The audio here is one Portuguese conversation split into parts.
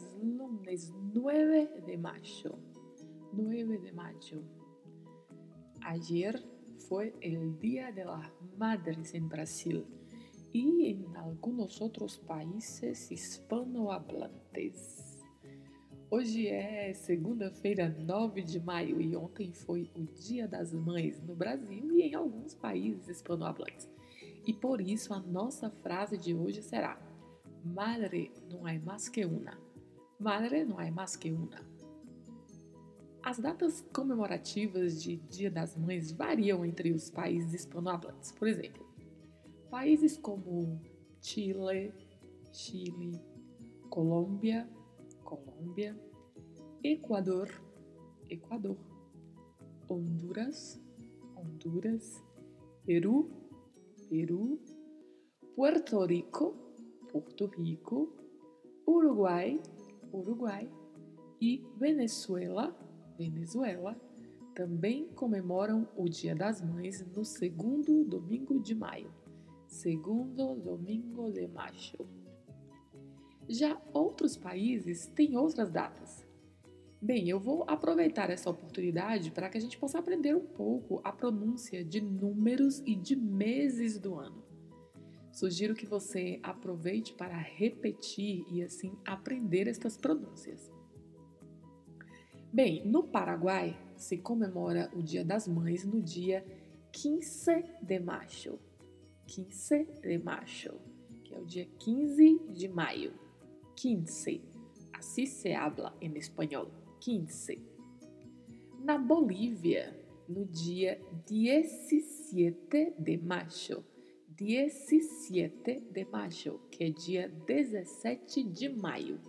Es lunes 9 de mayo. 9 de mayo. Ayer fue el Día de las Madres en Brasil y en algunos otros países hispanohablantes. Hoje é segunda-feira, 9 de maio, e ontem foi o Dia das Mães no Brasil e em alguns países hispanohablantes. E por isso a nossa frase de hoje será: Madre não é mais que uma. Madre não é mais que uma. As datas comemorativas de Dia das Mães variam entre os países hispanohablantes. Por exemplo, países como Chile, Chile, Colômbia, Colômbia, Equador, Equador, Honduras, Honduras, Peru, Peru, Puerto Rico, Porto Rico, Uruguai, Uruguai e Venezuela, Venezuela, também comemoram o Dia das Mães no segundo domingo de maio. Segundo domingo de maio. Já outros países têm outras datas. Bem, eu vou aproveitar essa oportunidade para que a gente possa aprender um pouco a pronúncia de números e de meses do ano. Sugiro que você aproveite para repetir e assim aprender estas pronúncias. Bem, no Paraguai se comemora o Dia das Mães no dia 15 de maio. 15 de maio, que é o dia 15 de maio. 15. Assim se habla em espanhol. 15. Na Bolívia, no dia 17 de maio. 17 de maio, que é dia 17 de maio.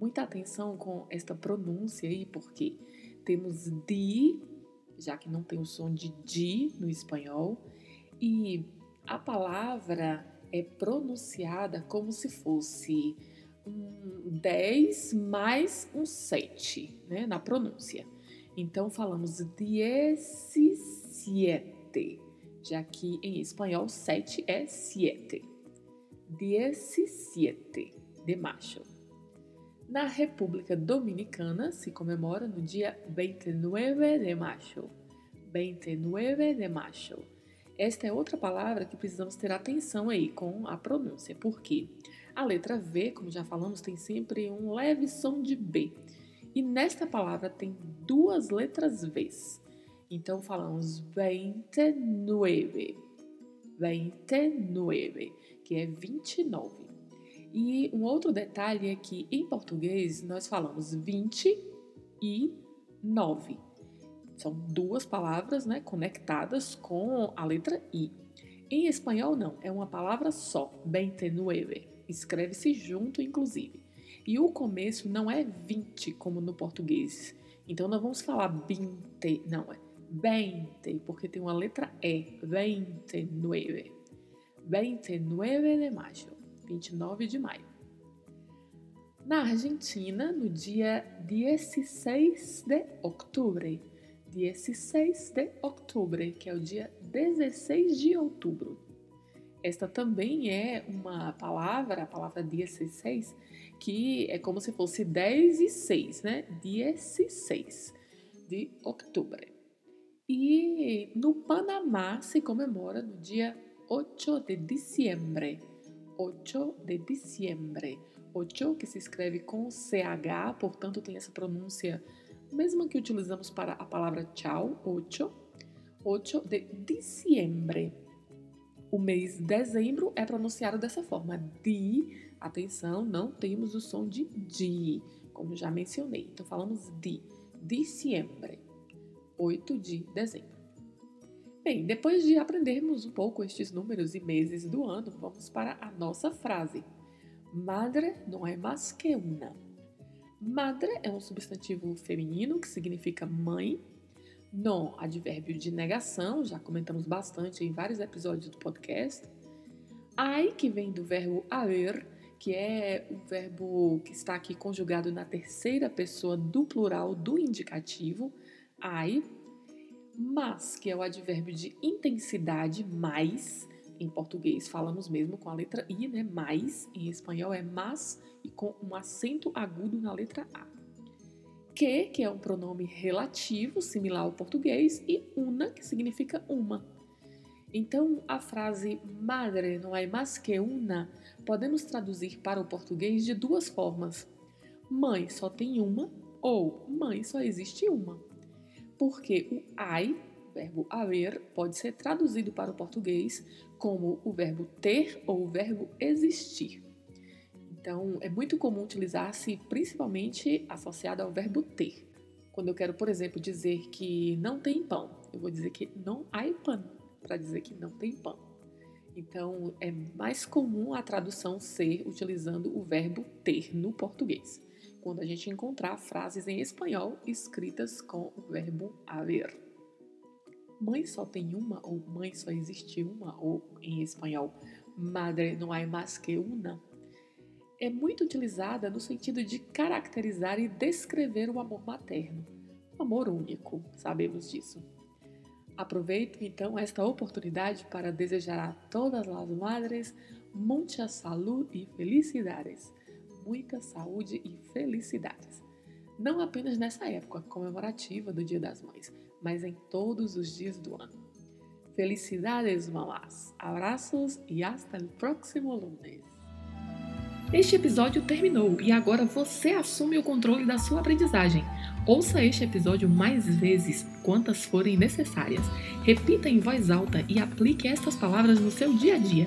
Muita atenção com esta pronúncia aí, porque temos di, já que não tem o som de di no espanhol, e a palavra é pronunciada como se fosse um 10 mais um 7, né, na pronúncia. Então falamos 17, já que em espanhol 7 é 7. 17 de maio. Na República Dominicana se comemora no dia 29 de maio. 29 de maio. Esta é outra palavra que precisamos ter atenção aí com a pronúncia, porque a letra V, como já falamos, tem sempre um leve som de B. E nesta palavra tem duas letras Vs. Então falamos 29. 29, que é 29. E um outro detalhe é que em português nós falamos 20 e 9. São duas palavras né, conectadas com a letra I. Em espanhol, não, é uma palavra só, 29 escreve-se junto, inclusive. E o começo não é 20, como no português. Então não vamos falar 20, não, é 20, porque tem uma letra E, 29. 29 de maio, 29 de maio. Na Argentina, no dia 16 de outubro, 16 de outubro, que é o dia 16 de outubro. Esta também é uma palavra, a palavra 16, que é como se fosse 10 e 6, né? 16 de outubro. E no Panamá se comemora no dia 8 de diciembre. 8 de diciembre. 8 que se escreve com CH, portanto tem essa pronúncia mesma que utilizamos para a palavra tchau, 8. 8 de diciembre o mês de dezembro é pronunciado dessa forma. Di, atenção, não temos o som de di, como já mencionei. Então falamos de diciembre, 8 de dezembro. Bem, depois de aprendermos um pouco estes números e meses do ano, vamos para a nossa frase. Madre não é mais que uma. Madre é um substantivo feminino que significa mãe. Non, advérbio de negação, já comentamos bastante em vários episódios do podcast. Ai, que vem do verbo haver, que é o verbo que está aqui conjugado na terceira pessoa do plural do indicativo. Ai, mas, que é o advérbio de intensidade, mais. Em português falamos mesmo com a letra I, né? Mais. Em espanhol é mas e com um acento agudo na letra A. Que, que é um pronome relativo, similar ao português, e una, que significa uma. Então, a frase madre não é mais que una podemos traduzir para o português de duas formas: mãe só tem uma ou mãe só existe uma porque o ai, verbo haver, pode ser traduzido para o português como o verbo ter ou o verbo existir. Então, é muito comum utilizar-se principalmente associado ao verbo ter. Quando eu quero, por exemplo, dizer que não tem pão, eu vou dizer que não há pão, para dizer que não tem pão. Então, é mais comum a tradução ser utilizando o verbo ter no português quando a gente encontrar frases em espanhol escritas com o verbo haver. Mãe só tem uma, ou mãe só existe uma, ou em espanhol, madre não há mais que una, é muito utilizada no sentido de caracterizar e descrever o amor materno. Um amor único, sabemos disso. Aproveito então esta oportunidade para desejar a todas as madres muita saúde e felicidades muita saúde e felicidades. Não apenas nessa época comemorativa do Dia das Mães, mas em todos os dias do ano. Felicidades, mamás! Abraços e hasta o próximo lunes! Este episódio terminou e agora você assume o controle da sua aprendizagem. Ouça este episódio mais vezes, quantas forem necessárias. Repita em voz alta e aplique estas palavras no seu dia a dia.